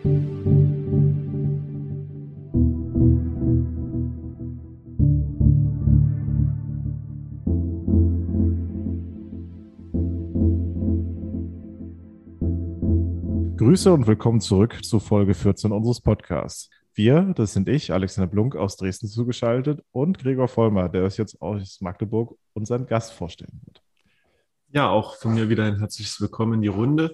Grüße und willkommen zurück zu Folge 14 unseres Podcasts. Wir, das sind ich, Alexander Blunk aus Dresden zugeschaltet und Gregor Vollmer, der uns jetzt aus Magdeburg unseren Gast vorstellen wird. Ja, auch von mir wieder ein herzliches Willkommen in die Runde.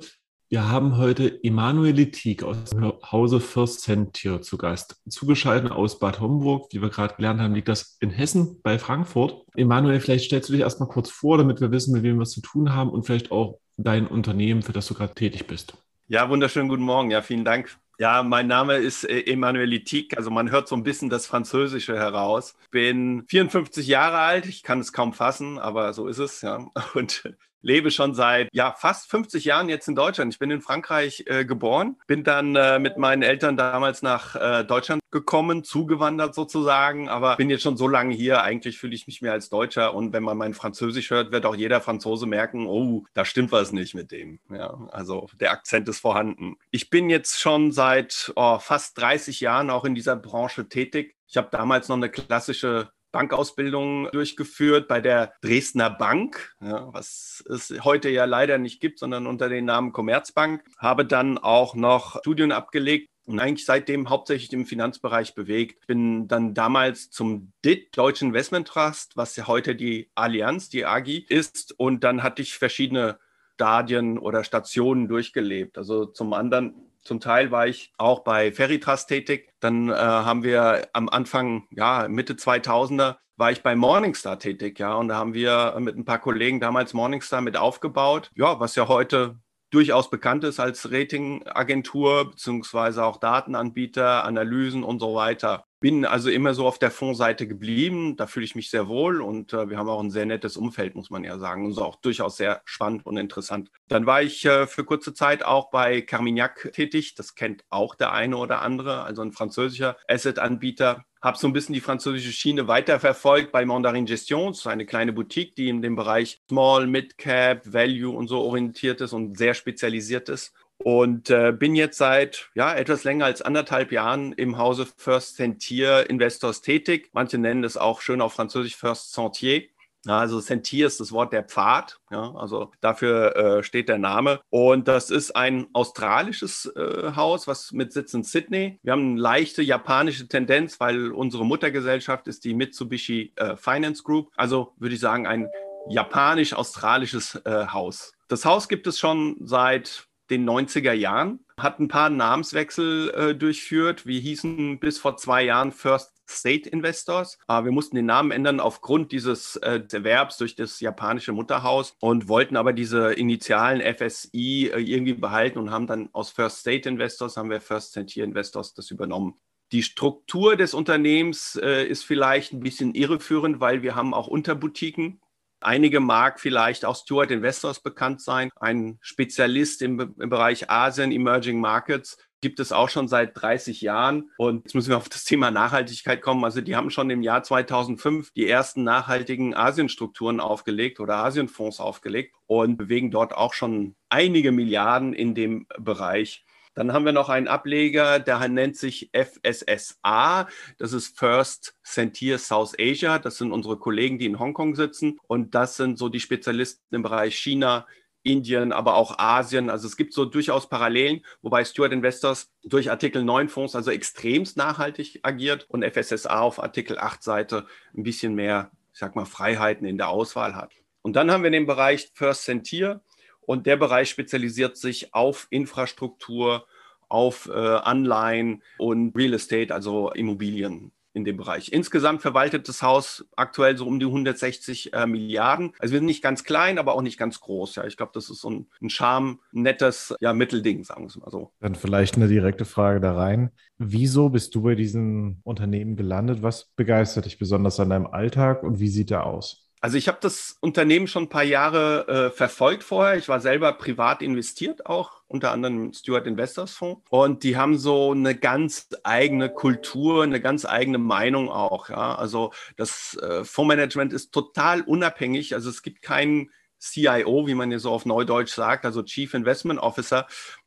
Wir haben heute Emanuel Tieg aus dem Hause First Sentier zu Gast. Zugeschaltet aus Bad Homburg, wie wir gerade gelernt haben, liegt das in Hessen bei Frankfurt. Emanuel, vielleicht stellst du dich erstmal kurz vor, damit wir wissen, mit wem wir es zu tun haben und vielleicht auch dein Unternehmen, für das du gerade tätig bist. Ja, wunderschönen guten Morgen. Ja, vielen Dank. Ja, mein Name ist äh, Emmanuel Litik. Also man hört so ein bisschen das Französische heraus. Bin 54 Jahre alt. Ich kann es kaum fassen, aber so ist es. Ja. Und lebe schon seit ja, fast 50 Jahren jetzt in Deutschland. Ich bin in Frankreich äh, geboren, bin dann äh, mit meinen Eltern damals nach äh, Deutschland gekommen, zugewandert sozusagen, aber bin jetzt schon so lange hier. Eigentlich fühle ich mich mehr als Deutscher und wenn man mein Französisch hört, wird auch jeder Franzose merken, oh, da stimmt was nicht mit dem. Ja, also der Akzent ist vorhanden. Ich bin jetzt schon seit oh, fast 30 Jahren auch in dieser Branche tätig. Ich habe damals noch eine klassische Bankausbildung durchgeführt bei der Dresdner Bank, ja, was es heute ja leider nicht gibt, sondern unter dem Namen Commerzbank. Habe dann auch noch Studien abgelegt und eigentlich seitdem hauptsächlich im Finanzbereich bewegt. Bin dann damals zum DIT, Deutschen Investment Trust, was ja heute die Allianz, die AGI ist. Und dann hatte ich verschiedene Stadien oder Stationen durchgelebt. Also zum anderen zum Teil war ich auch bei Ferritrust tätig. Dann äh, haben wir am Anfang, ja, Mitte 2000er, war ich bei Morningstar tätig, ja, und da haben wir mit ein paar Kollegen damals Morningstar mit aufgebaut, ja, was ja heute durchaus bekannt ist als Ratingagentur beziehungsweise auch Datenanbieter, Analysen und so weiter. Bin also immer so auf der Fondsseite geblieben. Da fühle ich mich sehr wohl und äh, wir haben auch ein sehr nettes Umfeld, muss man ja sagen. Und so auch durchaus sehr spannend und interessant. Dann war ich äh, für kurze Zeit auch bei Carmignac tätig. Das kennt auch der eine oder andere, also ein französischer Asset-Anbieter habe so ein bisschen die französische Schiene weiterverfolgt bei Mandarin Gestion, das ist eine kleine Boutique, die in dem Bereich Small, Mid Cap, Value und so orientiert ist und sehr spezialisiert ist. Und äh, bin jetzt seit ja, etwas länger als anderthalb Jahren im Hause First Sentier Investors tätig. Manche nennen es auch schön auf Französisch First Sentier. Ja, also Sentier ist das Wort der Pfad, ja, also dafür äh, steht der Name. Und das ist ein australisches äh, Haus, was mit Sitz in Sydney. Wir haben eine leichte japanische Tendenz, weil unsere Muttergesellschaft ist die Mitsubishi äh, Finance Group. Also würde ich sagen, ein japanisch-australisches äh, Haus. Das Haus gibt es schon seit den 90er Jahren, hat ein paar Namenswechsel äh, durchführt. Wir hießen bis vor zwei Jahren First State Investors. Äh, wir mussten den Namen ändern aufgrund dieses äh, Erwerbs durch das japanische Mutterhaus und wollten aber diese Initialen FSI äh, irgendwie behalten und haben dann aus First State Investors, haben wir First Sentier Investors das übernommen. Die Struktur des Unternehmens äh, ist vielleicht ein bisschen irreführend, weil wir haben auch Unterboutiquen. Einige mag vielleicht auch Stuart Investors bekannt sein, ein Spezialist im, im Bereich Asien, Emerging Markets, gibt es auch schon seit 30 Jahren. Und jetzt müssen wir auf das Thema Nachhaltigkeit kommen. Also die haben schon im Jahr 2005 die ersten nachhaltigen Asienstrukturen aufgelegt oder Asienfonds aufgelegt und bewegen dort auch schon einige Milliarden in dem Bereich. Dann haben wir noch einen Ableger, der nennt sich FSSA. Das ist First Sentier South Asia. Das sind unsere Kollegen, die in Hongkong sitzen. Und das sind so die Spezialisten im Bereich China, Indien, aber auch Asien. Also es gibt so durchaus Parallelen, wobei Stewart Investors durch Artikel 9 Fonds also extremst nachhaltig agiert und FSSA auf Artikel 8 Seite ein bisschen mehr, ich sag mal, Freiheiten in der Auswahl hat. Und dann haben wir den Bereich First Sentier. Und der Bereich spezialisiert sich auf Infrastruktur, auf äh, Anleihen und Real Estate, also Immobilien in dem Bereich. Insgesamt verwaltet das Haus aktuell so um die 160 äh, Milliarden. Also wir sind nicht ganz klein, aber auch nicht ganz groß. Ja, ich glaube, das ist so ein, ein Charme, nettes ja, Mittelding, sagen wir es mal so. Dann vielleicht eine direkte Frage da rein. Wieso bist du bei diesem Unternehmen gelandet? Was begeistert dich besonders an deinem Alltag und wie sieht er aus? Also ich habe das Unternehmen schon ein paar Jahre äh, verfolgt vorher. Ich war selber privat investiert auch, unter anderem im Stewart Investors Fonds. Und die haben so eine ganz eigene Kultur, eine ganz eigene Meinung auch. Ja? Also das äh, Fondsmanagement ist total unabhängig. Also es gibt keinen CIO, wie man ja so auf Neudeutsch sagt, also Chief Investment Officer,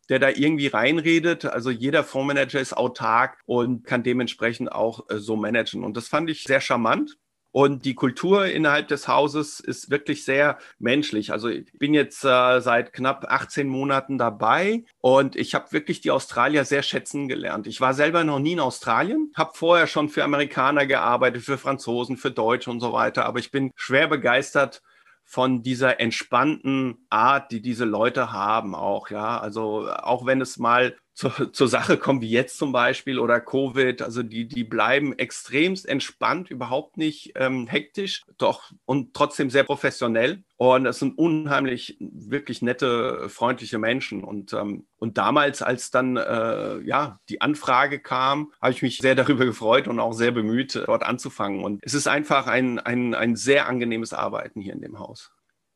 der da irgendwie reinredet. Also jeder Fondsmanager ist autark und kann dementsprechend auch äh, so managen. Und das fand ich sehr charmant. Und die Kultur innerhalb des Hauses ist wirklich sehr menschlich. Also ich bin jetzt äh, seit knapp 18 Monaten dabei und ich habe wirklich die Australier sehr schätzen gelernt. Ich war selber noch nie in Australien, habe vorher schon für Amerikaner gearbeitet, für Franzosen, für Deutsche und so weiter. Aber ich bin schwer begeistert von dieser entspannten Art, die diese Leute haben auch, ja. Also auch wenn es mal zur, zur Sache kommt, wie jetzt zum Beispiel oder Covid, also die, die bleiben extremst entspannt, überhaupt nicht ähm, hektisch, doch und trotzdem sehr professionell. Und es sind unheimlich, wirklich nette, freundliche Menschen. Und, ähm, und damals, als dann äh, ja, die Anfrage kam, habe ich mich sehr darüber gefreut und auch sehr bemüht, dort anzufangen. Und es ist einfach ein, ein, ein sehr angenehmes Arbeiten hier in dem Haus.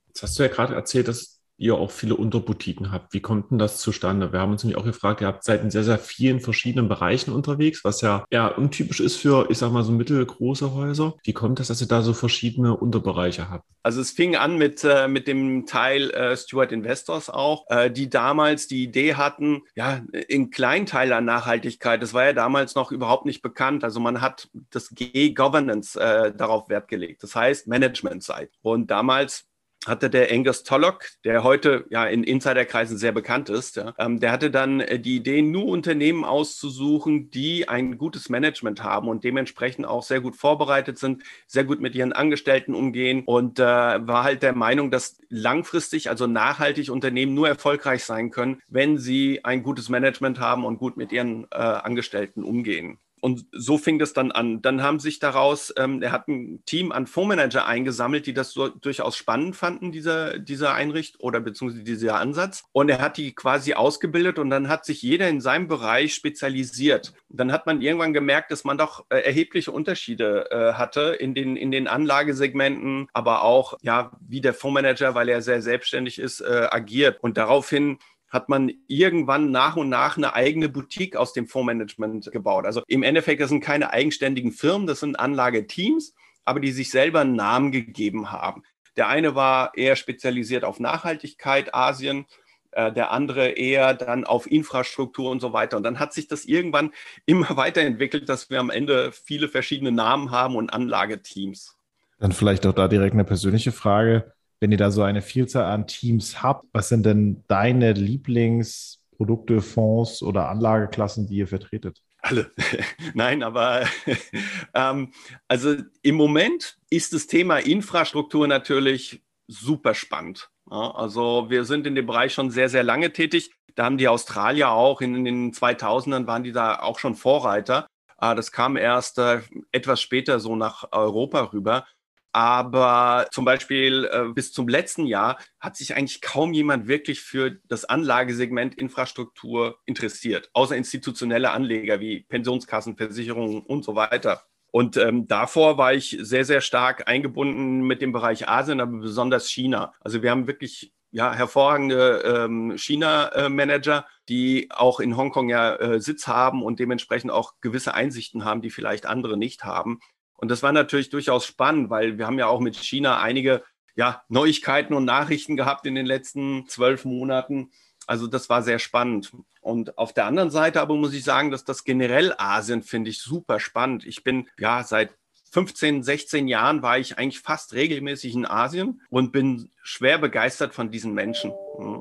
Jetzt hast du ja gerade erzählt, dass ihr auch viele Unterboutiquen habt. Wie kommt denn das zustande? Wir haben uns nämlich auch gefragt, ihr habt seid in sehr, sehr vielen verschiedenen Bereichen unterwegs, was ja eher untypisch ist für, ich sag mal, so mittelgroße Häuser. Wie kommt das, dass ihr da so verschiedene Unterbereiche habt? Also es fing an mit, äh, mit dem Teil äh, Stewart Investors auch, äh, die damals die Idee hatten, ja, in Kleinteil an Nachhaltigkeit. Das war ja damals noch überhaupt nicht bekannt. Also man hat das G-Governance äh, darauf Wert gelegt. Das heißt Management-Side. Und damals hatte der Angus Tollock, der heute ja in Insiderkreisen sehr bekannt ist, ja, ähm, der hatte dann äh, die Idee, nur Unternehmen auszusuchen, die ein gutes Management haben und dementsprechend auch sehr gut vorbereitet sind, sehr gut mit ihren Angestellten umgehen und äh, war halt der Meinung, dass langfristig, also nachhaltig Unternehmen nur erfolgreich sein können, wenn sie ein gutes Management haben und gut mit ihren äh, Angestellten umgehen. Und so fing das dann an. Dann haben sich daraus, ähm, er hat ein Team an Fondsmanager eingesammelt, die das so durchaus spannend fanden, dieser, dieser Einricht oder beziehungsweise dieser Ansatz. Und er hat die quasi ausgebildet und dann hat sich jeder in seinem Bereich spezialisiert. Dann hat man irgendwann gemerkt, dass man doch äh, erhebliche Unterschiede äh, hatte in den, in den Anlagesegmenten, aber auch, ja, wie der Fondsmanager, weil er sehr selbstständig ist, äh, agiert. Und daraufhin hat man irgendwann nach und nach eine eigene Boutique aus dem Fondsmanagement gebaut. Also im Endeffekt, das sind keine eigenständigen Firmen, das sind Anlageteams, aber die sich selber einen Namen gegeben haben. Der eine war eher spezialisiert auf Nachhaltigkeit, Asien, äh, der andere eher dann auf Infrastruktur und so weiter. Und dann hat sich das irgendwann immer weiterentwickelt, dass wir am Ende viele verschiedene Namen haben und Anlageteams. Dann vielleicht auch da direkt eine persönliche Frage wenn ihr da so eine Vielzahl an Teams habt, was sind denn deine Lieblingsprodukte, Fonds oder Anlageklassen, die ihr vertretet? Alle. Nein, aber ähm, also im Moment ist das Thema Infrastruktur natürlich super spannend. Ja, also wir sind in dem Bereich schon sehr, sehr lange tätig. Da haben die Australier auch in, in den 2000ern waren die da auch schon Vorreiter. Ah, das kam erst äh, etwas später so nach Europa rüber. Aber zum Beispiel äh, bis zum letzten Jahr hat sich eigentlich kaum jemand wirklich für das Anlagesegment Infrastruktur interessiert, außer institutionelle Anleger wie Pensionskassen, Versicherungen und so weiter. Und ähm, davor war ich sehr, sehr stark eingebunden mit dem Bereich Asien, aber besonders China. Also wir haben wirklich ja, hervorragende ähm, China-Manager, die auch in Hongkong ja äh, Sitz haben und dementsprechend auch gewisse Einsichten haben, die vielleicht andere nicht haben. Und das war natürlich durchaus spannend, weil wir haben ja auch mit China einige ja, Neuigkeiten und Nachrichten gehabt in den letzten zwölf Monaten. Also das war sehr spannend. Und auf der anderen Seite aber muss ich sagen, dass das generell Asien finde ich super spannend. Ich bin ja seit 15, 16 Jahren war ich eigentlich fast regelmäßig in Asien und bin schwer begeistert von diesen Menschen.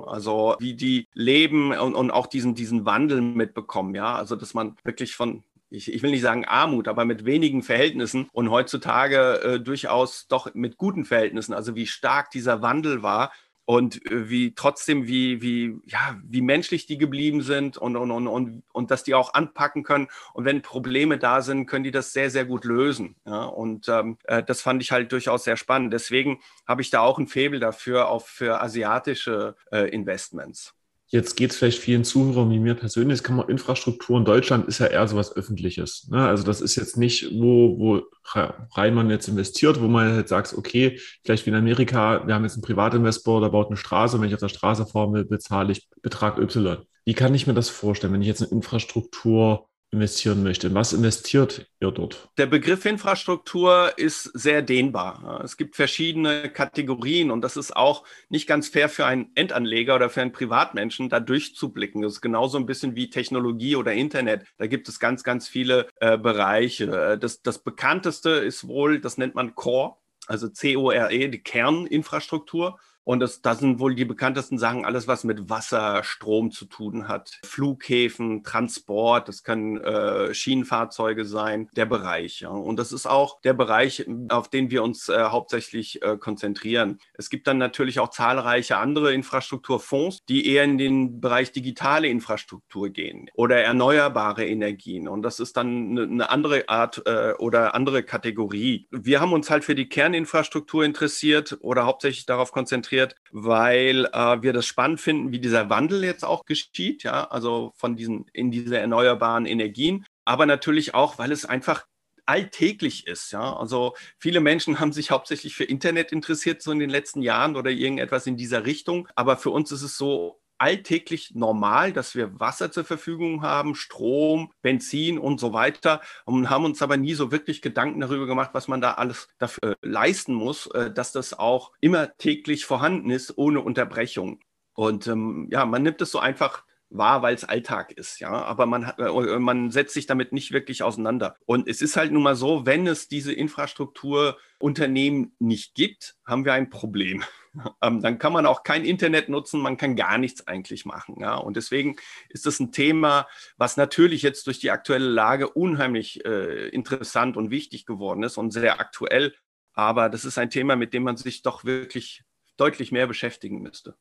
Also wie die leben und, und auch diesen, diesen Wandel mitbekommen. Ja, also dass man wirklich von ich, ich will nicht sagen Armut, aber mit wenigen Verhältnissen und heutzutage äh, durchaus doch mit guten Verhältnissen. Also wie stark dieser Wandel war und äh, wie trotzdem, wie, wie, ja, wie menschlich die geblieben sind und, und, und, und, und dass die auch anpacken können. Und wenn Probleme da sind, können die das sehr, sehr gut lösen. Ja? Und ähm, äh, das fand ich halt durchaus sehr spannend. Deswegen habe ich da auch ein Faible dafür, auch für asiatische äh, Investments. Jetzt geht es vielleicht vielen Zuhörern wie mir persönlich, kann man, Infrastruktur in Deutschland ist ja eher so was Öffentliches. Ne? Also das ist jetzt nicht, wo, wo rein man jetzt investiert, wo man jetzt sagt, okay, vielleicht wie in Amerika, wir haben jetzt einen Privatinvestor, der baut eine Straße und wenn ich auf der Straße fahren will, bezahle ich Betrag Y. Wie kann ich mir das vorstellen, wenn ich jetzt eine Infrastruktur investieren möchte. Was investiert ihr dort? Der Begriff Infrastruktur ist sehr dehnbar. Es gibt verschiedene Kategorien und das ist auch nicht ganz fair für einen Endanleger oder für einen Privatmenschen, da durchzublicken. Das ist genauso ein bisschen wie Technologie oder Internet. Da gibt es ganz, ganz viele äh, Bereiche. Das, das bekannteste ist wohl, das nennt man Core, also C-O-R-E, die Kerninfrastruktur. Und das, das sind wohl die bekanntesten Sachen, alles was mit Wasser, Strom zu tun hat. Flughäfen, Transport, das können äh, Schienenfahrzeuge sein, der Bereich. Ja. Und das ist auch der Bereich, auf den wir uns äh, hauptsächlich äh, konzentrieren. Es gibt dann natürlich auch zahlreiche andere Infrastrukturfonds, die eher in den Bereich digitale Infrastruktur gehen oder erneuerbare Energien. Und das ist dann eine, eine andere Art äh, oder andere Kategorie. Wir haben uns halt für die Kerninfrastruktur interessiert oder hauptsächlich darauf konzentriert, konzentriert, weil äh, wir das spannend finden, wie dieser Wandel jetzt auch geschieht, ja, also von diesen in diese erneuerbaren Energien, aber natürlich auch, weil es einfach alltäglich ist. Ja? Also viele Menschen haben sich hauptsächlich für Internet interessiert, so in den letzten Jahren oder irgendetwas in dieser Richtung. Aber für uns ist es so alltäglich normal, dass wir Wasser zur Verfügung haben, Strom, Benzin und so weiter und haben uns aber nie so wirklich Gedanken darüber gemacht, was man da alles dafür äh, leisten muss, äh, dass das auch immer täglich vorhanden ist, ohne Unterbrechung. Und ähm, ja, man nimmt es so einfach wahr, weil es Alltag ist, ja. Aber man, äh, man setzt sich damit nicht wirklich auseinander. Und es ist halt nun mal so, wenn es diese Infrastrukturunternehmen nicht gibt, haben wir ein Problem. Ähm, dann kann man auch kein Internet nutzen, man kann gar nichts eigentlich machen. Ja? Und deswegen ist das ein Thema, was natürlich jetzt durch die aktuelle Lage unheimlich äh, interessant und wichtig geworden ist und sehr aktuell. Aber das ist ein Thema, mit dem man sich doch wirklich deutlich mehr beschäftigen müsste.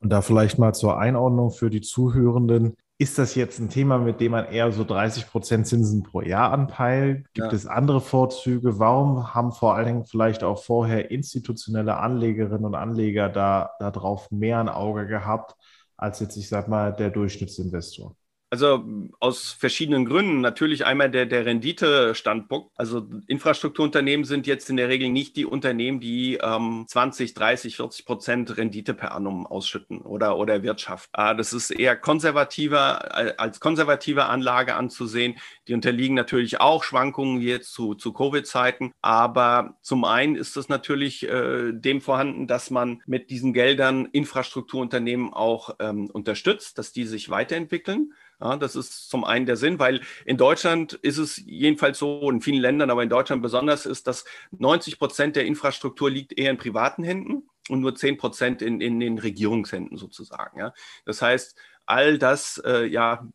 Und da vielleicht mal zur Einordnung für die Zuhörenden. Ist das jetzt ein Thema, mit dem man eher so 30 Prozent Zinsen pro Jahr anpeilt? Gibt ja. es andere Vorzüge? Warum haben vor allen Dingen vielleicht auch vorher institutionelle Anlegerinnen und Anleger da darauf mehr ein Auge gehabt als jetzt, ich sag mal, der Durchschnittsinvestor? Also aus verschiedenen Gründen. Natürlich einmal der, der Rendite-Standpunkt. Also Infrastrukturunternehmen sind jetzt in der Regel nicht die Unternehmen, die ähm, 20, 30, 40 Prozent Rendite per annum ausschütten oder, oder Wirtschaft. Äh, das ist eher konservativer, als konservative Anlage anzusehen. Die unterliegen natürlich auch Schwankungen jetzt zu, zu Covid-Zeiten. Aber zum einen ist es natürlich äh, dem vorhanden, dass man mit diesen Geldern Infrastrukturunternehmen auch ähm, unterstützt, dass die sich weiterentwickeln. Ja, das ist zum einen der Sinn, weil in Deutschland ist es jedenfalls so, in vielen Ländern, aber in Deutschland besonders ist, dass 90 Prozent der Infrastruktur liegt eher in privaten Händen und nur 10 Prozent in, in den Regierungshänden sozusagen. Ja. Das heißt, all das äh, ja,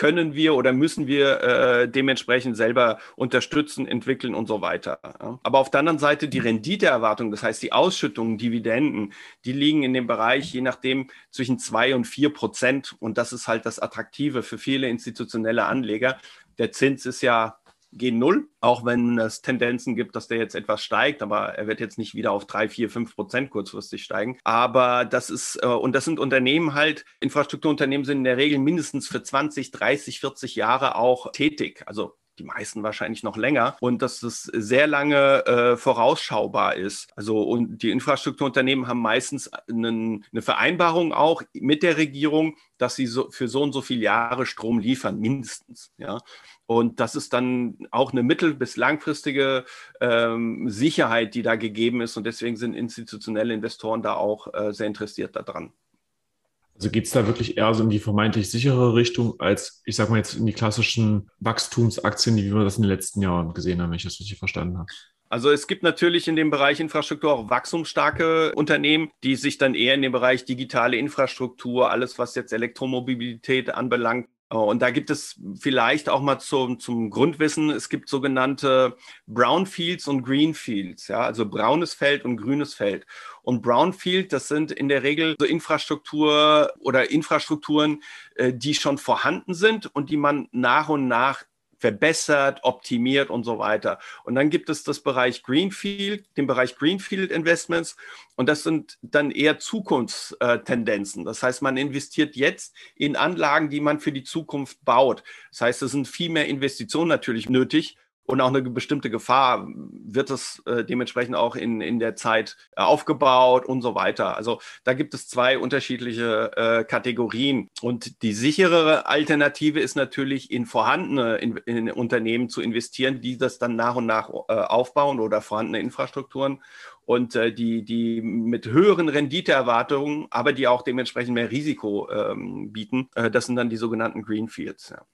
können wir oder müssen wir äh, dementsprechend selber unterstützen, entwickeln und so weiter. Aber auf der anderen Seite die Renditeerwartung, das heißt die Ausschüttungen, Dividenden, die liegen in dem Bereich je nachdem zwischen zwei und vier Prozent. Und das ist halt das Attraktive für viele institutionelle Anleger. Der Zins ist ja gehen null, auch wenn es Tendenzen gibt, dass der jetzt etwas steigt, aber er wird jetzt nicht wieder auf drei, vier, fünf Prozent kurzfristig steigen. Aber das ist, äh, und das sind Unternehmen halt, Infrastrukturunternehmen sind in der Regel mindestens für 20, 30, 40 Jahre auch tätig. Also die meisten wahrscheinlich noch länger und dass es sehr lange äh, vorausschaubar ist. Also und die Infrastrukturunternehmen haben meistens einen, eine Vereinbarung auch mit der Regierung, dass sie so, für so und so viele Jahre Strom liefern, mindestens. Ja. Und das ist dann auch eine mittel- bis langfristige ähm, Sicherheit, die da gegeben ist. Und deswegen sind institutionelle Investoren da auch äh, sehr interessiert daran. Also geht es da wirklich eher so in die vermeintlich sichere Richtung, als ich sage mal jetzt in die klassischen Wachstumsaktien, wie wir das in den letzten Jahren gesehen haben, wenn ich das richtig verstanden habe? Also es gibt natürlich in dem Bereich Infrastruktur auch wachstumsstarke Unternehmen, die sich dann eher in dem Bereich digitale Infrastruktur, alles was jetzt Elektromobilität anbelangt, und da gibt es vielleicht auch mal zum, zum Grundwissen, es gibt sogenannte Brownfields und Greenfields, ja, also braunes Feld und grünes Feld. Und Brownfield, das sind in der Regel so Infrastruktur oder Infrastrukturen, äh, die schon vorhanden sind und die man nach und nach verbessert, optimiert und so weiter. Und dann gibt es das Bereich Greenfield, den Bereich Greenfield Investments. Und das sind dann eher Zukunftstendenzen. Das heißt, man investiert jetzt in Anlagen, die man für die Zukunft baut. Das heißt, es sind viel mehr Investitionen natürlich nötig und auch eine bestimmte Gefahr wird es äh, dementsprechend auch in, in der Zeit äh, aufgebaut und so weiter. Also da gibt es zwei unterschiedliche äh, Kategorien. Und die sicherere Alternative ist natürlich in vorhandene in, in Unternehmen zu investieren, die das dann nach und nach äh, aufbauen oder vorhandene Infrastrukturen und äh, die, die mit höheren Renditeerwartungen, aber die auch dementsprechend mehr Risiko ähm, bieten. Das sind dann die sogenannten Greenfields. Ja.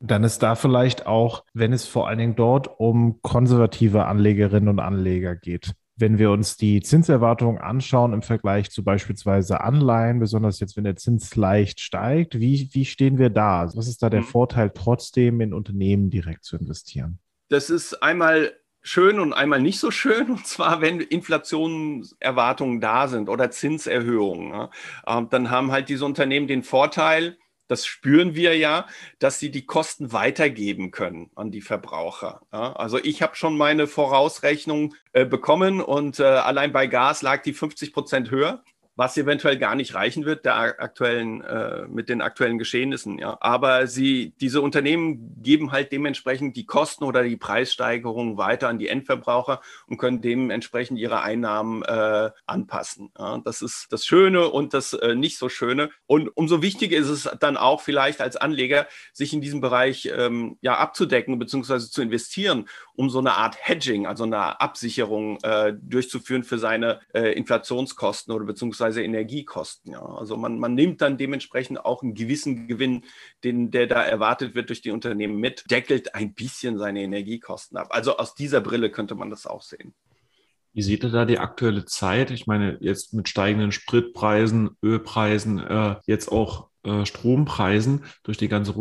Dann ist da vielleicht auch, wenn es vor allen Dingen dort um konservative Anlegerinnen und Anleger geht. Wenn wir uns die Zinserwartungen anschauen im Vergleich zu beispielsweise Anleihen, besonders jetzt, wenn der Zins leicht steigt, wie, wie stehen wir da? Was ist da der mhm. Vorteil, trotzdem in Unternehmen direkt zu investieren? Das ist einmal schön und einmal nicht so schön. Und zwar, wenn Inflationserwartungen da sind oder Zinserhöhungen, ja, ähm, dann haben halt diese Unternehmen den Vorteil, das spüren wir ja, dass sie die Kosten weitergeben können an die Verbraucher. Ja, also ich habe schon meine Vorausrechnung äh, bekommen und äh, allein bei Gas lag die 50 Prozent höher was eventuell gar nicht reichen wird der aktuellen, äh, mit den aktuellen Geschehnissen. Ja. Aber sie, diese Unternehmen geben halt dementsprechend die Kosten oder die Preissteigerungen weiter an die Endverbraucher und können dementsprechend ihre Einnahmen äh, anpassen. Ja. Das ist das Schöne und das äh, nicht so Schöne. Und umso wichtiger ist es dann auch vielleicht als Anleger, sich in diesem Bereich ähm, ja abzudecken bzw. zu investieren, um so eine Art Hedging, also eine Absicherung äh, durchzuführen für seine äh, Inflationskosten oder beziehungsweise Energiekosten. Ja. Also man, man nimmt dann dementsprechend auch einen gewissen Gewinn, den, der da erwartet wird durch die Unternehmen mit, deckelt ein bisschen seine Energiekosten ab. Also aus dieser Brille könnte man das auch sehen. Wie sieht ihr da die aktuelle Zeit? Ich meine, jetzt mit steigenden Spritpreisen, Ölpreisen, äh, jetzt auch äh, Strompreisen durch die ganze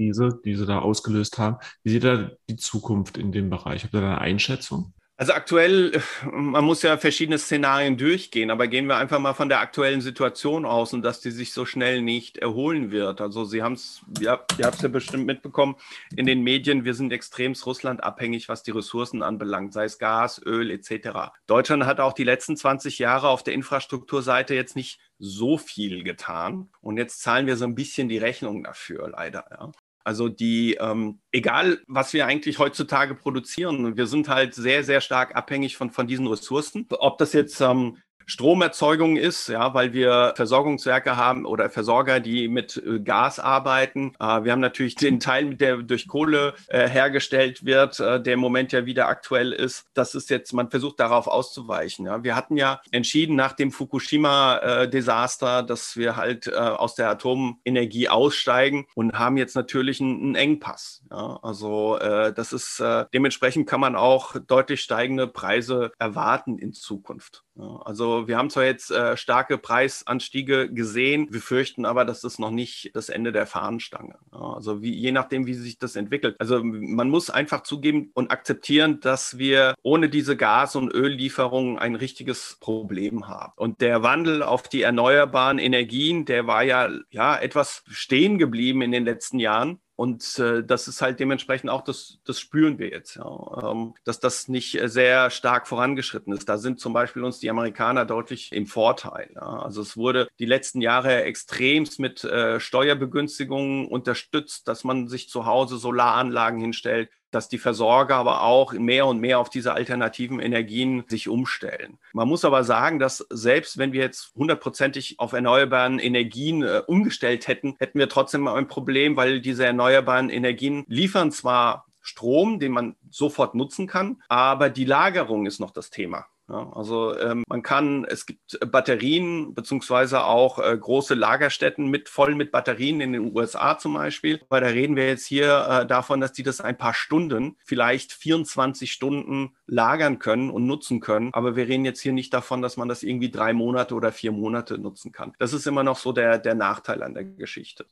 Russland-Krise, die sie da ausgelöst haben. Wie sieht da die Zukunft in dem Bereich? Habt ihr da eine Einschätzung? Also aktuell, man muss ja verschiedene Szenarien durchgehen, aber gehen wir einfach mal von der aktuellen Situation aus und dass die sich so schnell nicht erholen wird. Also Sie haben es, ja, ihr habt es ja bestimmt mitbekommen in den Medien, wir sind extremst Russland abhängig, was die Ressourcen anbelangt, sei es Gas, Öl etc. Deutschland hat auch die letzten 20 Jahre auf der Infrastrukturseite jetzt nicht so viel getan. Und jetzt zahlen wir so ein bisschen die Rechnung dafür, leider. Ja. Also die, ähm, egal was wir eigentlich heutzutage produzieren, wir sind halt sehr, sehr stark abhängig von, von diesen Ressourcen. Ob das jetzt ähm, Stromerzeugung ist, ja, weil wir Versorgungswerke haben oder Versorger, die mit äh, Gas arbeiten. Äh, wir haben natürlich den Teil, der durch Kohle äh, hergestellt wird, der im Moment ja wieder aktuell ist. Das ist jetzt, man versucht darauf auszuweichen. Wir hatten ja entschieden nach dem Fukushima-Desaster, dass wir halt aus der Atomenergie aussteigen und haben jetzt natürlich einen, Engpass. Also das ist dementsprechend kann man auch deutlich steigende Preise erwarten in Zukunft. Also wir haben zwar jetzt äh, starke Preisanstiege gesehen, wir fürchten aber, dass das noch nicht das Ende der Fahnenstange. Also wie, je nachdem, wie sich das entwickelt. Also man muss einfach zugeben und akzeptieren, dass wir ohne diese Gas- und Öllieferungen ein richtiges Problem haben. Und der Wandel auf die erneuerbaren Energien, der war ja, ja etwas stehen geblieben in den letzten Jahren. Und äh, das ist halt dementsprechend auch, das, das spüren wir jetzt, ja, ähm, dass das nicht sehr stark vorangeschritten ist. Da sind zum Beispiel uns die Amerikaner deutlich im Vorteil. Ja. Also es wurde die letzten Jahre extremst mit äh, Steuerbegünstigungen unterstützt, dass man sich zu Hause Solaranlagen hinstellt, dass die Versorger aber auch mehr und mehr auf diese alternativen Energien sich umstellen. Man muss aber sagen, dass selbst wenn wir jetzt hundertprozentig auf erneuerbaren Energien äh, umgestellt hätten, hätten wir trotzdem ein Problem, weil diese erneuerbaren Energien liefern zwar Strom, den man sofort nutzen kann, aber die Lagerung ist noch das Thema. Ja, also ähm, man kann, es gibt Batterien beziehungsweise auch äh, große Lagerstätten mit voll mit Batterien in den USA zum Beispiel. Weil da reden wir jetzt hier äh, davon, dass die das ein paar Stunden, vielleicht 24 Stunden lagern können und nutzen können. Aber wir reden jetzt hier nicht davon, dass man das irgendwie drei Monate oder vier Monate nutzen kann. Das ist immer noch so der, der Nachteil an der Geschichte.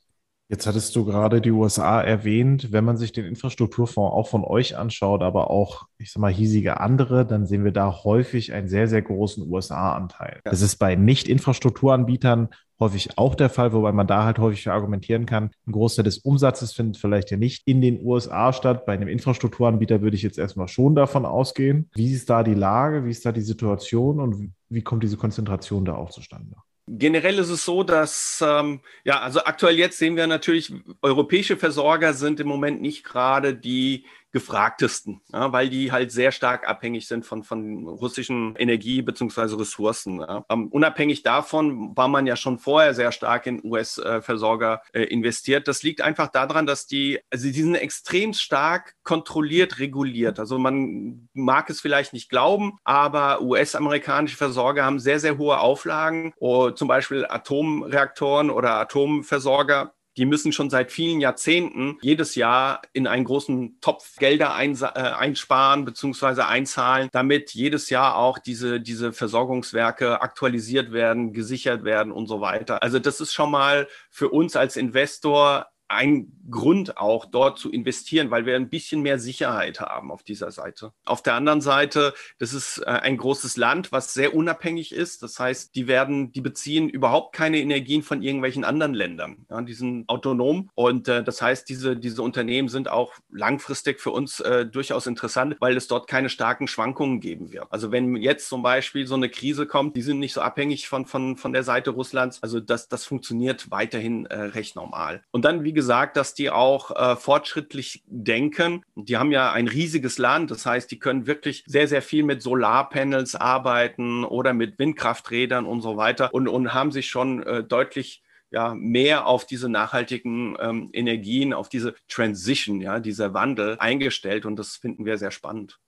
Jetzt hattest du gerade die USA erwähnt. Wenn man sich den Infrastrukturfonds auch von euch anschaut, aber auch, ich sag mal, hiesige andere, dann sehen wir da häufig einen sehr, sehr großen USA-Anteil. Ja. Das ist bei Nicht-Infrastrukturanbietern häufig auch der Fall, wobei man da halt häufig argumentieren kann, ein Großteil des Umsatzes findet vielleicht ja nicht in den USA statt. Bei einem Infrastrukturanbieter würde ich jetzt erstmal schon davon ausgehen. Wie ist da die Lage? Wie ist da die Situation und wie kommt diese Konzentration da auch zustande? Generell ist es so, dass, ähm, ja, also aktuell jetzt sehen wir natürlich, europäische Versorger sind im Moment nicht gerade die, gefragtesten, ja, weil die halt sehr stark abhängig sind von, von russischen Energie- bzw. Ressourcen. Ja. Ähm, unabhängig davon war man ja schon vorher sehr stark in US-Versorger äh, investiert. Das liegt einfach daran, dass die, also die sind extrem stark kontrolliert, reguliert. Also man mag es vielleicht nicht glauben, aber US-amerikanische Versorger haben sehr, sehr hohe Auflagen. Oh, zum Beispiel Atomreaktoren oder Atomversorger die müssen schon seit vielen Jahrzehnten jedes Jahr in einen großen Topf Gelder äh, einsparen bzw. einzahlen, damit jedes Jahr auch diese, diese Versorgungswerke aktualisiert werden, gesichert werden und so weiter. Also das ist schon mal für uns als Investor ein Grund auch dort zu investieren, weil wir ein bisschen mehr Sicherheit haben auf dieser Seite. Auf der anderen Seite, das ist äh, ein großes Land, was sehr unabhängig ist. Das heißt, die werden, die beziehen überhaupt keine Energien von irgendwelchen anderen Ländern. Ja, die sind autonom und äh, das heißt, diese, diese Unternehmen sind auch langfristig für uns äh, durchaus interessant, weil es dort keine starken Schwankungen geben wird. Also wenn jetzt zum Beispiel so eine Krise kommt, die sind nicht so abhängig von, von, von der Seite Russlands. Also das, das funktioniert weiterhin äh, recht normal. Und dann, wie gesagt, gesagt, dass die auch äh, fortschrittlich denken. Die haben ja ein riesiges Land, das heißt, die können wirklich sehr, sehr viel mit Solarpanels arbeiten oder mit Windkrafträdern und so weiter und, und haben sich schon äh, deutlich ja, mehr auf diese nachhaltigen ähm, Energien, auf diese Transition, ja, dieser Wandel eingestellt und das finden wir sehr spannend.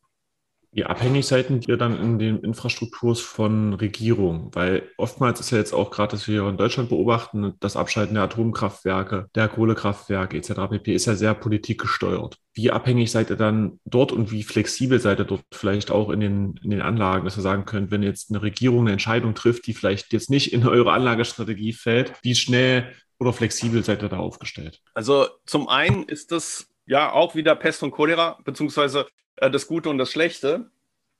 Wie abhängig seid ihr dann in den Infrastrukturs von Regierungen? Weil oftmals ist ja jetzt auch gerade, dass wir in Deutschland beobachten, das Abschalten der Atomkraftwerke, der Kohlekraftwerke etc. pp. ist ja sehr politikgesteuert. Wie abhängig seid ihr dann dort und wie flexibel seid ihr dort vielleicht auch in den, in den Anlagen, dass ihr sagen könnt, wenn jetzt eine Regierung eine Entscheidung trifft, die vielleicht jetzt nicht in eure Anlagestrategie fällt, wie schnell oder flexibel seid ihr da aufgestellt? Also zum einen ist das ja auch wieder Pest und Cholera, beziehungsweise das Gute und das Schlechte.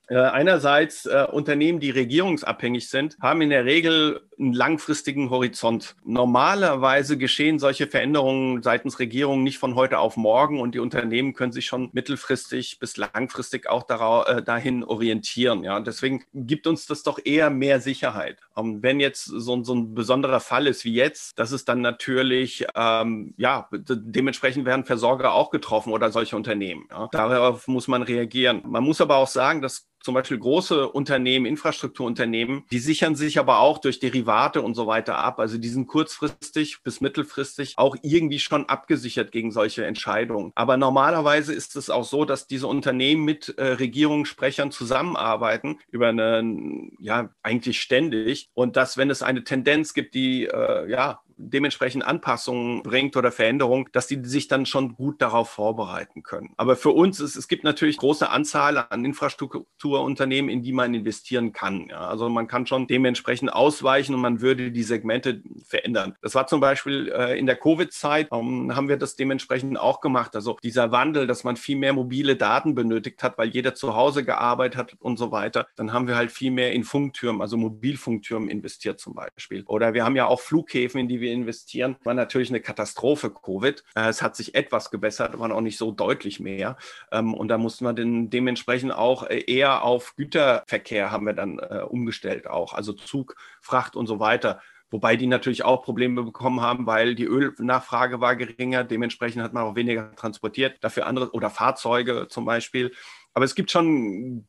Äh, einerseits äh, Unternehmen, die regierungsabhängig sind, haben in der Regel einen langfristigen Horizont. Normalerweise geschehen solche Veränderungen seitens Regierungen nicht von heute auf morgen und die Unternehmen können sich schon mittelfristig bis langfristig auch darauf, äh, dahin orientieren. Ja, deswegen gibt uns das doch eher mehr Sicherheit. Ähm, wenn jetzt so, so, ein besonderer Fall ist wie jetzt, das ist dann natürlich, ähm, ja, dementsprechend werden Versorger auch getroffen oder solche Unternehmen. Ja. Darauf muss man reagieren. Man muss aber auch sagen, dass zum Beispiel große Unternehmen, Infrastrukturunternehmen, die sichern sich aber auch durch Derivate und so weiter ab. Also die sind kurzfristig bis mittelfristig auch irgendwie schon abgesichert gegen solche Entscheidungen. Aber normalerweise ist es auch so, dass diese Unternehmen mit äh, Regierungssprechern zusammenarbeiten über eine, ja, eigentlich ständig. Und dass, wenn es eine Tendenz gibt, die, äh, ja, dementsprechend Anpassungen bringt oder Veränderungen, dass die sich dann schon gut darauf vorbereiten können. Aber für uns ist es gibt natürlich große Anzahl an Infrastrukturunternehmen, in die man investieren kann. Ja. Also man kann schon dementsprechend ausweichen und man würde die Segmente verändern. Das war zum Beispiel äh, in der Covid-Zeit, ähm, haben wir das dementsprechend auch gemacht. Also dieser Wandel, dass man viel mehr mobile Daten benötigt hat, weil jeder zu Hause gearbeitet hat und so weiter, dann haben wir halt viel mehr in Funktürmen, also Mobilfunktürmen investiert zum Beispiel. Oder wir haben ja auch Flughäfen, in die wir wir investieren, war natürlich eine Katastrophe, Covid. Äh, es hat sich etwas gebessert, aber auch nicht so deutlich mehr. Ähm, und da mussten wir den, dementsprechend auch äh, eher auf Güterverkehr haben wir dann äh, umgestellt auch, also Zug, Fracht und so weiter. Wobei die natürlich auch Probleme bekommen haben, weil die Ölnachfrage war geringer. Dementsprechend hat man auch weniger transportiert. Dafür andere oder Fahrzeuge zum Beispiel. Aber es gibt schon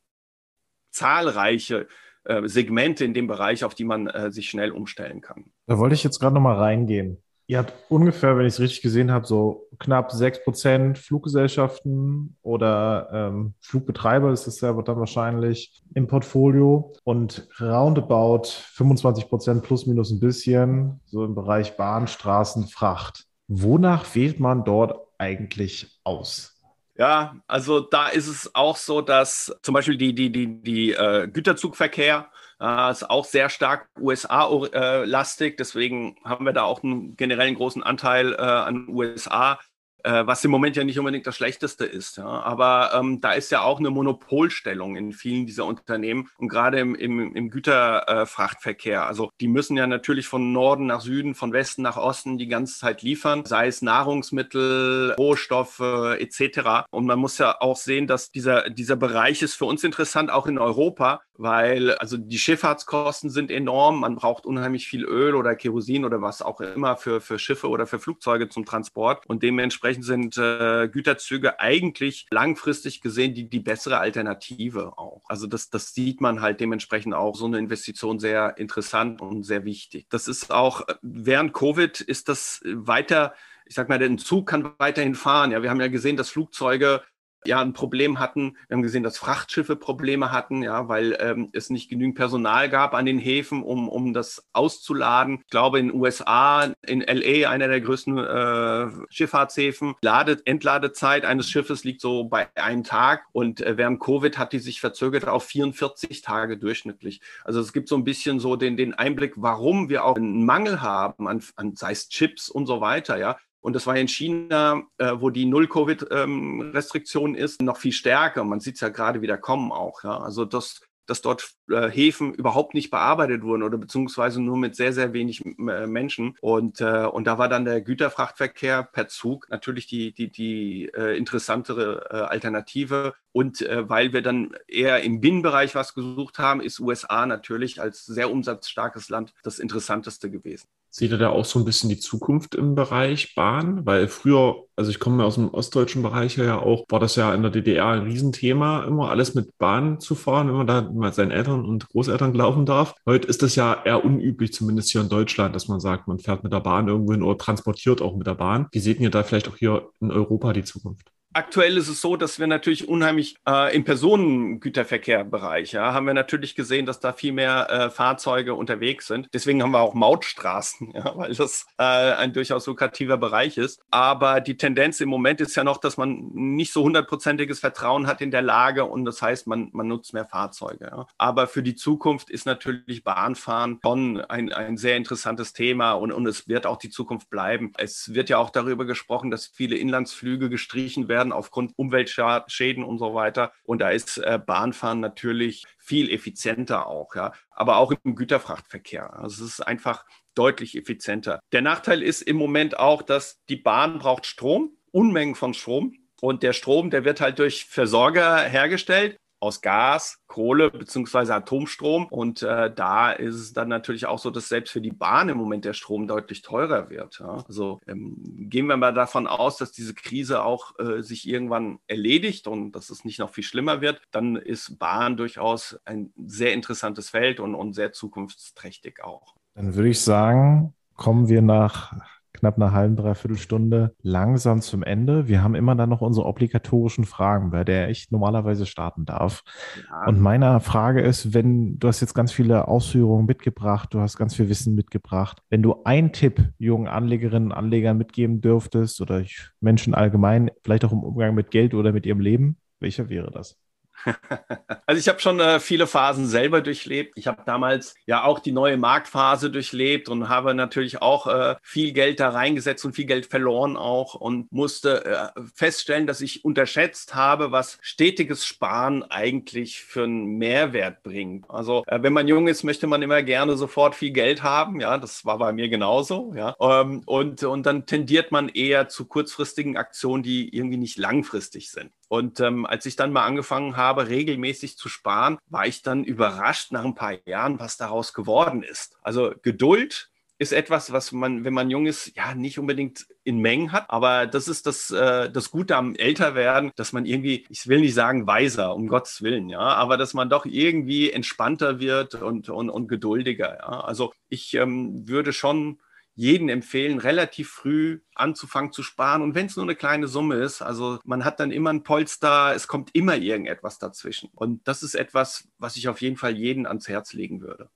zahlreiche äh, Segmente in dem Bereich, auf die man äh, sich schnell umstellen kann. Da wollte ich jetzt gerade nochmal reingehen. Ihr habt ungefähr, wenn ich es richtig gesehen habe, so knapp 6% Fluggesellschaften oder ähm, Flugbetreiber ist es ja dann wahrscheinlich im Portfolio und roundabout 25% plus minus ein bisschen, so im Bereich Bahn, Straßen, Fracht. Wonach wählt man dort eigentlich aus? Ja, also da ist es auch so, dass zum Beispiel die, die, die, die äh, Güterzugverkehr äh, ist auch sehr stark USA-lastig. Äh, Deswegen haben wir da auch einen generellen großen Anteil äh, an USA was im Moment ja nicht unbedingt das Schlechteste ist. Ja. Aber ähm, da ist ja auch eine Monopolstellung in vielen dieser Unternehmen und gerade im, im, im Güterfrachtverkehr. Äh, also die müssen ja natürlich von Norden nach Süden, von Westen nach Osten die ganze Zeit liefern, sei es Nahrungsmittel, Rohstoffe etc. Und man muss ja auch sehen, dass dieser, dieser Bereich ist für uns interessant, auch in Europa, weil also die Schifffahrtskosten sind enorm. Man braucht unheimlich viel Öl oder Kerosin oder was auch immer für, für Schiffe oder für Flugzeuge zum Transport. Und dementsprechend sind äh, Güterzüge eigentlich langfristig gesehen die, die bessere Alternative auch. Also das, das sieht man halt dementsprechend auch so eine Investition sehr interessant und sehr wichtig. Das ist auch während Covid ist das weiter ich sag mal, der Zug kann weiterhin fahren. Ja, wir haben ja gesehen, dass Flugzeuge ja ein Problem hatten. Wir haben gesehen, dass Frachtschiffe Probleme hatten, ja, weil ähm, es nicht genügend Personal gab an den Häfen, um, um das auszuladen. Ich glaube, in den USA, in LA, einer der größten äh, Schifffahrtshäfen, Lade Entladezeit eines Schiffes liegt so bei einem Tag und äh, während Covid hat die sich verzögert auf 44 Tage durchschnittlich. Also es gibt so ein bisschen so den, den Einblick, warum wir auch einen Mangel haben an, an sei es Chips und so weiter, ja. Und das war in China, äh, wo die Null-Covid-Restriktion ähm, ist, noch viel stärker. Man sieht es ja gerade wieder kommen auch. Ja? Also das, dass dort äh, Häfen überhaupt nicht bearbeitet wurden oder beziehungsweise nur mit sehr, sehr wenig äh, Menschen. Und, äh, und da war dann der Güterfrachtverkehr per Zug natürlich die, die, die äh, interessantere äh, Alternative. Und äh, weil wir dann eher im Binnenbereich was gesucht haben, ist USA natürlich als sehr umsatzstarkes Land das interessanteste gewesen. Seht ihr da auch so ein bisschen die Zukunft im Bereich Bahn? Weil früher, also ich komme aus dem ostdeutschen Bereich ja auch, war das ja in der DDR ein Riesenthema, immer alles mit Bahn zu fahren, wenn man da mal seinen Eltern und Großeltern glauben darf. Heute ist das ja eher unüblich, zumindest hier in Deutschland, dass man sagt, man fährt mit der Bahn irgendwo hin oder transportiert auch mit der Bahn. Wie seht ihr da vielleicht auch hier in Europa die Zukunft? Aktuell ist es so, dass wir natürlich unheimlich äh, im Personengüterverkehrbereich, ja, haben wir natürlich gesehen, dass da viel mehr äh, Fahrzeuge unterwegs sind. Deswegen haben wir auch Mautstraßen, ja, weil das äh, ein durchaus lukrativer Bereich ist. Aber die Tendenz im Moment ist ja noch, dass man nicht so hundertprozentiges Vertrauen hat in der Lage und das heißt, man, man nutzt mehr Fahrzeuge. Ja. Aber für die Zukunft ist natürlich Bahnfahren schon ein, ein sehr interessantes Thema und, und es wird auch die Zukunft bleiben. Es wird ja auch darüber gesprochen, dass viele Inlandsflüge gestrichen werden werden aufgrund Umweltschäden und so weiter. Und da ist äh, Bahnfahren natürlich viel effizienter auch, ja. Aber auch im Güterfrachtverkehr. Also es ist einfach deutlich effizienter. Der Nachteil ist im Moment auch, dass die Bahn braucht Strom, Unmengen von Strom. Und der Strom, der wird halt durch Versorger hergestellt aus Gas, Kohle beziehungsweise Atomstrom. Und äh, da ist es dann natürlich auch so, dass selbst für die Bahn im Moment der Strom deutlich teurer wird. Ja? Also ähm, gehen wir mal davon aus, dass diese Krise auch äh, sich irgendwann erledigt und dass es nicht noch viel schlimmer wird, dann ist Bahn durchaus ein sehr interessantes Feld und, und sehr zukunftsträchtig auch. Dann würde ich sagen, kommen wir nach knapp einer halben, dreiviertel Stunde langsam zum Ende. Wir haben immer dann noch unsere obligatorischen Fragen, bei der ich normalerweise starten darf. Ja. Und meine Frage ist, wenn du hast jetzt ganz viele Ausführungen mitgebracht, du hast ganz viel Wissen mitgebracht. Wenn du einen Tipp jungen Anlegerinnen und Anlegern mitgeben dürftest oder Menschen allgemein, vielleicht auch im Umgang mit Geld oder mit ihrem Leben, welcher wäre das? Also ich habe schon äh, viele Phasen selber durchlebt. Ich habe damals ja auch die neue Marktphase durchlebt und habe natürlich auch äh, viel Geld da reingesetzt und viel Geld verloren auch und musste äh, feststellen, dass ich unterschätzt habe, was stetiges Sparen eigentlich für einen Mehrwert bringt. Also äh, wenn man jung ist, möchte man immer gerne sofort viel Geld haben. Ja, das war bei mir genauso. Ja, ähm, und, und dann tendiert man eher zu kurzfristigen Aktionen, die irgendwie nicht langfristig sind. Und ähm, als ich dann mal angefangen habe, regelmäßig zu sparen, war ich dann überrascht nach ein paar Jahren, was daraus geworden ist. Also Geduld ist etwas, was man, wenn man jung ist, ja nicht unbedingt in Mengen hat. Aber das ist das, äh, das Gute am Älterwerden, dass man irgendwie, ich will nicht sagen weiser, um Gottes Willen, ja, aber dass man doch irgendwie entspannter wird und, und, und geduldiger. Ja. Also ich ähm, würde schon jeden empfehlen, relativ früh anzufangen zu sparen. Und wenn es nur eine kleine Summe ist, also man hat dann immer ein Polster, es kommt immer irgendetwas dazwischen. Und das ist etwas, was ich auf jeden Fall jeden ans Herz legen würde.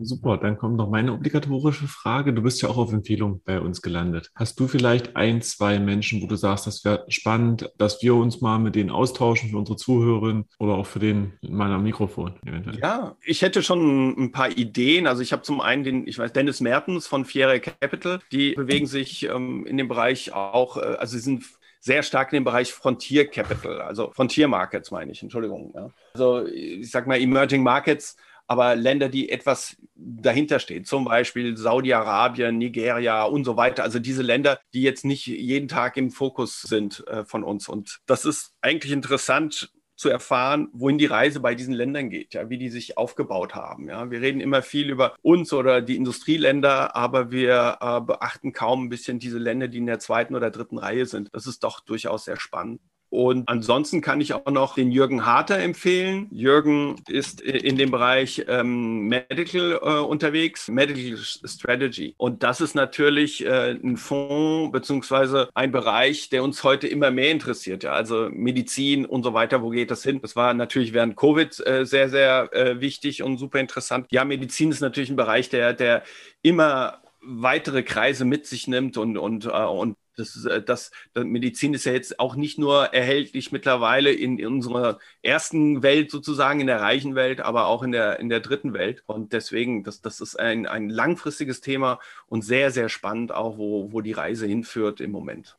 Super, dann kommt noch meine obligatorische Frage. Du bist ja auch auf Empfehlung bei uns gelandet. Hast du vielleicht ein, zwei Menschen, wo du sagst, das wäre spannend, dass wir uns mal mit denen austauschen für unsere Zuhörerinnen oder auch für den in meiner Mikrofon eventuell? Ja, ich hätte schon ein paar Ideen. Also ich habe zum einen den, ich weiß, Dennis Mertens von Fiere Capital. Die bewegen sich ähm, in dem Bereich auch, äh, also sie sind sehr stark in dem Bereich Frontier Capital, also Frontier Markets meine ich, Entschuldigung. Ja. Also ich sag mal Emerging Markets aber Länder, die etwas dahinter stehen, zum Beispiel Saudi-Arabien, Nigeria und so weiter. Also diese Länder, die jetzt nicht jeden Tag im Fokus sind äh, von uns. Und das ist eigentlich interessant zu erfahren, wohin die Reise bei diesen Ländern geht, ja, wie die sich aufgebaut haben. Ja. Wir reden immer viel über uns oder die Industrieländer, aber wir äh, beachten kaum ein bisschen diese Länder, die in der zweiten oder dritten Reihe sind. Das ist doch durchaus sehr spannend. Und ansonsten kann ich auch noch den Jürgen Harter empfehlen. Jürgen ist in dem Bereich ähm, Medical äh, unterwegs, Medical Strategy. Und das ist natürlich äh, ein Fonds beziehungsweise ein Bereich, der uns heute immer mehr interessiert. Ja? Also Medizin und so weiter, wo geht das hin? Das war natürlich während Covid äh, sehr, sehr äh, wichtig und super interessant. Ja, Medizin ist natürlich ein Bereich, der, der immer weitere Kreise mit sich nimmt und, und, äh, und das, äh, das, das, Medizin ist ja jetzt auch nicht nur erhältlich mittlerweile in, in, unserer ersten Welt sozusagen, in der reichen Welt, aber auch in der, in der dritten Welt. Und deswegen, das, das ist ein, ein langfristiges Thema und sehr, sehr spannend auch, wo, wo die Reise hinführt im Moment.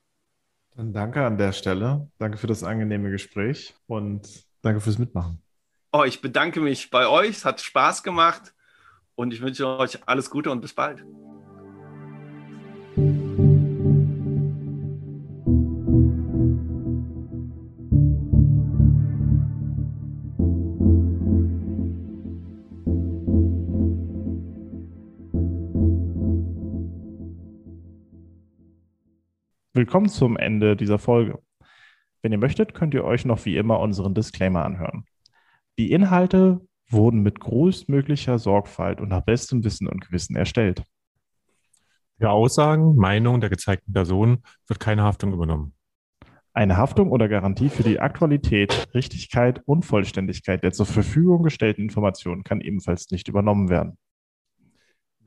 Dann danke an der Stelle. Danke für das angenehme Gespräch und danke fürs Mitmachen. Oh, ich bedanke mich bei euch. Es hat Spaß gemacht und ich wünsche euch alles Gute und bis bald. Willkommen zum Ende dieser Folge. Wenn ihr möchtet, könnt ihr euch noch wie immer unseren Disclaimer anhören. Die Inhalte wurden mit größtmöglicher Sorgfalt und nach bestem Wissen und Gewissen erstellt. Für Aussagen, Meinungen der gezeigten Person wird keine Haftung übernommen. Eine Haftung oder Garantie für die Aktualität, Richtigkeit und Vollständigkeit der zur Verfügung gestellten Informationen kann ebenfalls nicht übernommen werden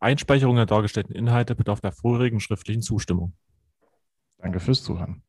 Einspeicherung der dargestellten Inhalte bedarf der vorherigen schriftlichen Zustimmung. Danke fürs Zuhören.